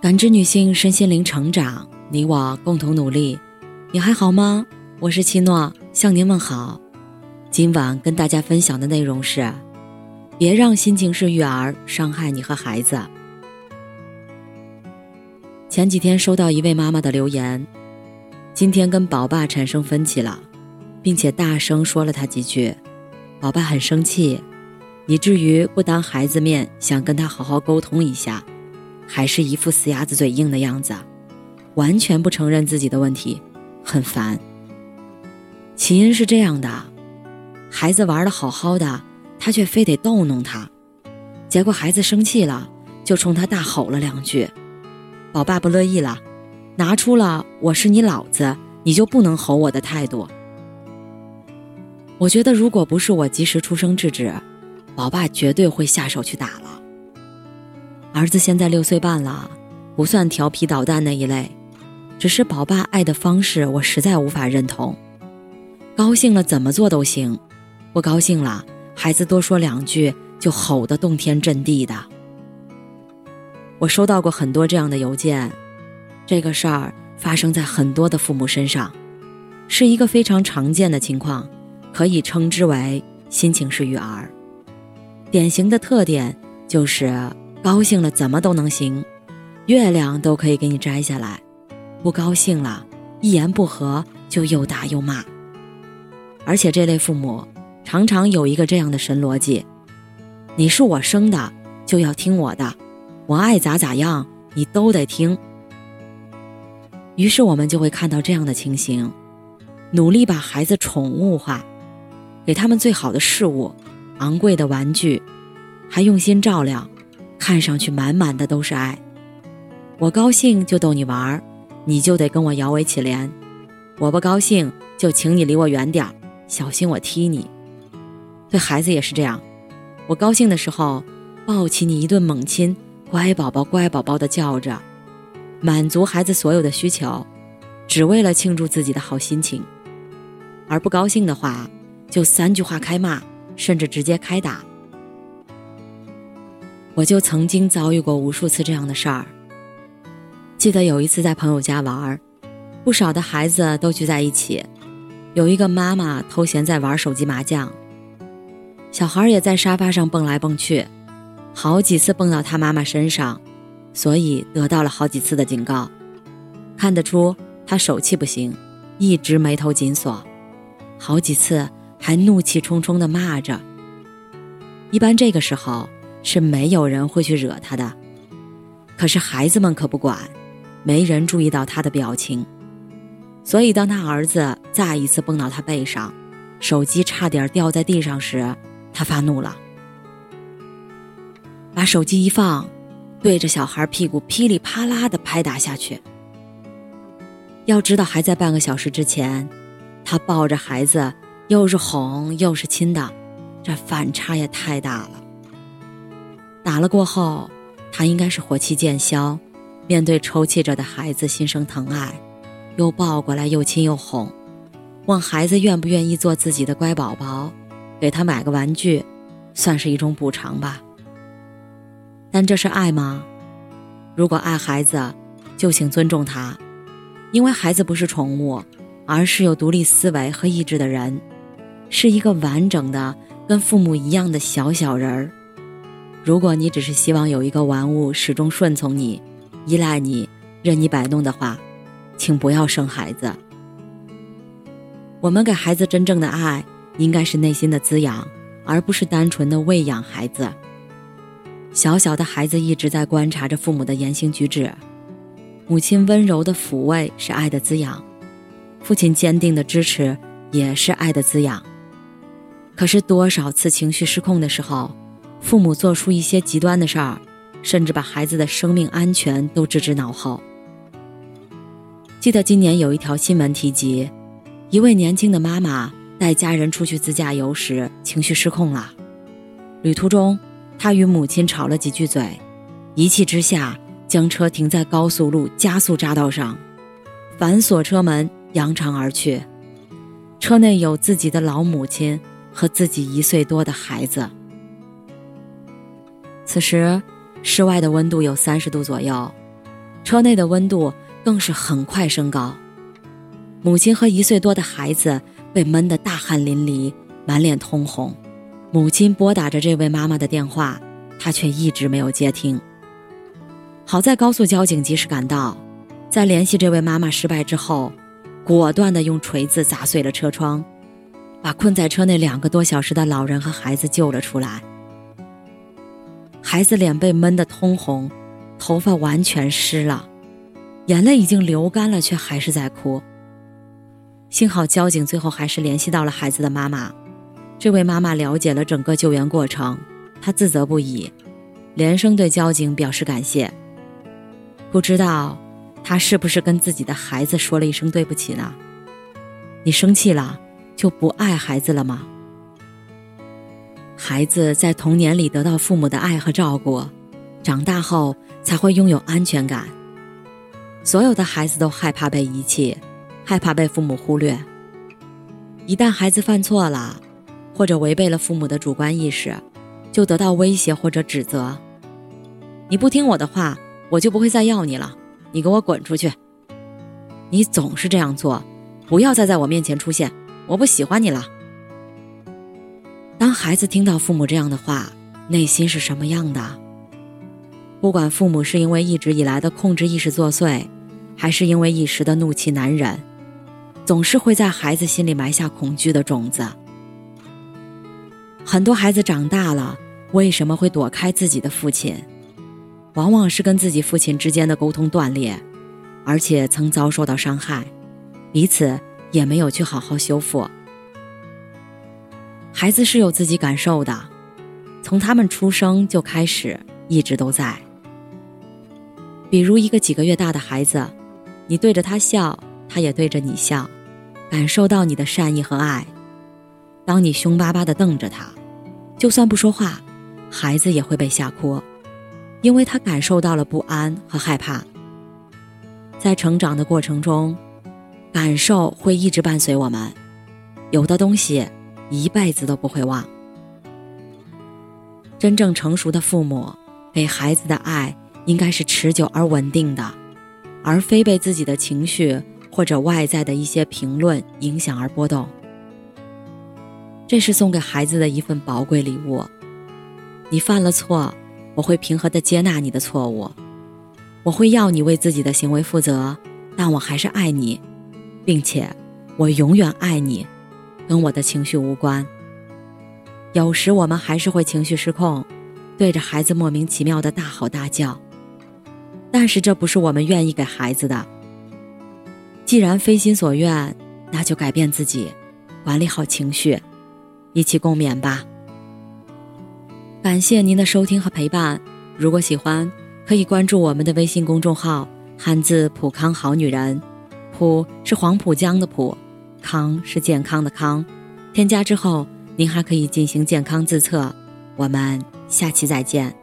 感知女性身心灵成长，你我共同努力。你还好吗？我是七诺，向您问好。今晚跟大家分享的内容是：别让心情是育儿伤害你和孩子。前几天收到一位妈妈的留言，今天跟宝爸产生分歧了，并且大声说了他几句，宝爸很生气，以至于不当孩子面想跟他好好沟通一下。还是一副死鸭子嘴硬的样子，完全不承认自己的问题，很烦。起因是这样的，孩子玩的好好的，他却非得逗弄他，结果孩子生气了，就冲他大吼了两句。宝爸不乐意了，拿出了“我是你老子，你就不能吼我”的态度。我觉得，如果不是我及时出声制止，宝爸绝对会下手去打了。儿子现在六岁半了，不算调皮捣蛋那一类，只是宝爸爱的方式我实在无法认同。高兴了怎么做都行，不高兴了，孩子多说两句就吼得动天震地的。我收到过很多这样的邮件，这个事儿发生在很多的父母身上，是一个非常常见的情况，可以称之为心情式育儿。典型的特点就是。高兴了怎么都能行，月亮都可以给你摘下来；不高兴了，一言不合就又打又骂。而且这类父母常常有一个这样的神逻辑：你是我生的，就要听我的，我爱咋咋样，你都得听。于是我们就会看到这样的情形：努力把孩子宠物化，给他们最好的事物、昂贵的玩具，还用心照料。看上去满满的都是爱，我高兴就逗你玩儿，你就得跟我摇尾乞怜；我不高兴就请你离我远点儿，小心我踢你。对孩子也是这样，我高兴的时候抱起你一顿猛亲，乖宝宝乖宝宝的叫着，满足孩子所有的需求，只为了庆祝自己的好心情；而不高兴的话，就三句话开骂，甚至直接开打。我就曾经遭遇过无数次这样的事儿。记得有一次在朋友家玩，不少的孩子都聚在一起，有一个妈妈偷闲在玩手机麻将，小孩也在沙发上蹦来蹦去，好几次蹦到他妈妈身上，所以得到了好几次的警告。看得出他手气不行，一直眉头紧锁，好几次还怒气冲冲地骂着。一般这个时候。是没有人会去惹他的，可是孩子们可不管，没人注意到他的表情，所以当他儿子再一次蹦到他背上，手机差点掉在地上时，他发怒了，把手机一放，对着小孩屁股噼里啪啦的拍打下去。要知道，还在半个小时之前，他抱着孩子，又是哄又是亲的，这反差也太大了。打了过后，他应该是火气渐消，面对抽泣着的孩子心生疼爱，又抱过来又亲又哄，问孩子愿不愿意做自己的乖宝宝，给他买个玩具，算是一种补偿吧。但这是爱吗？如果爱孩子，就请尊重他，因为孩子不是宠物，而是有独立思维和意志的人，是一个完整的跟父母一样的小小人儿。如果你只是希望有一个玩物始终顺从你、依赖你、任你摆弄的话，请不要生孩子。我们给孩子真正的爱，应该是内心的滋养，而不是单纯的喂养孩子。小小的孩子一直在观察着父母的言行举止，母亲温柔的抚慰是爱的滋养，父亲坚定的支持也是爱的滋养。可是多少次情绪失控的时候？父母做出一些极端的事儿，甚至把孩子的生命安全都置之脑后。记得今年有一条新闻提及，一位年轻的妈妈带家人出去自驾游时情绪失控了，旅途中她与母亲吵了几句嘴，一气之下将车停在高速路加速匝道上，反锁车门扬长而去。车内有自己的老母亲和自己一岁多的孩子。此时，室外的温度有三十度左右，车内的温度更是很快升高。母亲和一岁多的孩子被闷得大汗淋漓，满脸通红。母亲拨打着这位妈妈的电话，她却一直没有接听。好在高速交警及时赶到，在联系这位妈妈失败之后，果断地用锤子砸碎了车窗，把困在车内两个多小时的老人和孩子救了出来。孩子脸被闷得通红，头发完全湿了，眼泪已经流干了，却还是在哭。幸好交警最后还是联系到了孩子的妈妈，这位妈妈了解了整个救援过程，她自责不已，连声对交警表示感谢。不知道她是不是跟自己的孩子说了一声对不起呢？你生气了就不爱孩子了吗？孩子在童年里得到父母的爱和照顾，长大后才会拥有安全感。所有的孩子都害怕被遗弃。害怕被父母忽略。一旦孩子犯错了，或者违背了父母的主观意识，就得到威胁或者指责。你不听我的话，我就不会再要你了。你给我滚出去！你总是这样做，不要再在我面前出现。我不喜欢你了。当孩子听到父母这样的话，内心是什么样的？不管父母是因为一直以来的控制意识作祟，还是因为一时的怒气难忍。总是会在孩子心里埋下恐惧的种子。很多孩子长大了，为什么会躲开自己的父亲？往往是跟自己父亲之间的沟通断裂，而且曾遭受到伤害，彼此也没有去好好修复。孩子是有自己感受的，从他们出生就开始，一直都在。比如一个几个月大的孩子，你对着他笑，他也对着你笑。感受到你的善意和爱，当你凶巴巴地瞪着他，就算不说话，孩子也会被吓哭，因为他感受到了不安和害怕。在成长的过程中，感受会一直伴随我们，有的东西一辈子都不会忘。真正成熟的父母给孩子的爱应该是持久而稳定的，而非被自己的情绪。或者外在的一些评论影响而波动，这是送给孩子的一份宝贵礼物。你犯了错，我会平和的接纳你的错误，我会要你为自己的行为负责，但我还是爱你，并且我永远爱你，跟我的情绪无关。有时我们还是会情绪失控，对着孩子莫名其妙的大吼大叫，但是这不是我们愿意给孩子的。既然非心所愿，那就改变自己，管理好情绪，一起共勉吧。感谢您的收听和陪伴。如果喜欢，可以关注我们的微信公众号“汉字浦康好女人”，浦是黄浦江的浦，康是健康的康。添加之后，您还可以进行健康自测。我们下期再见。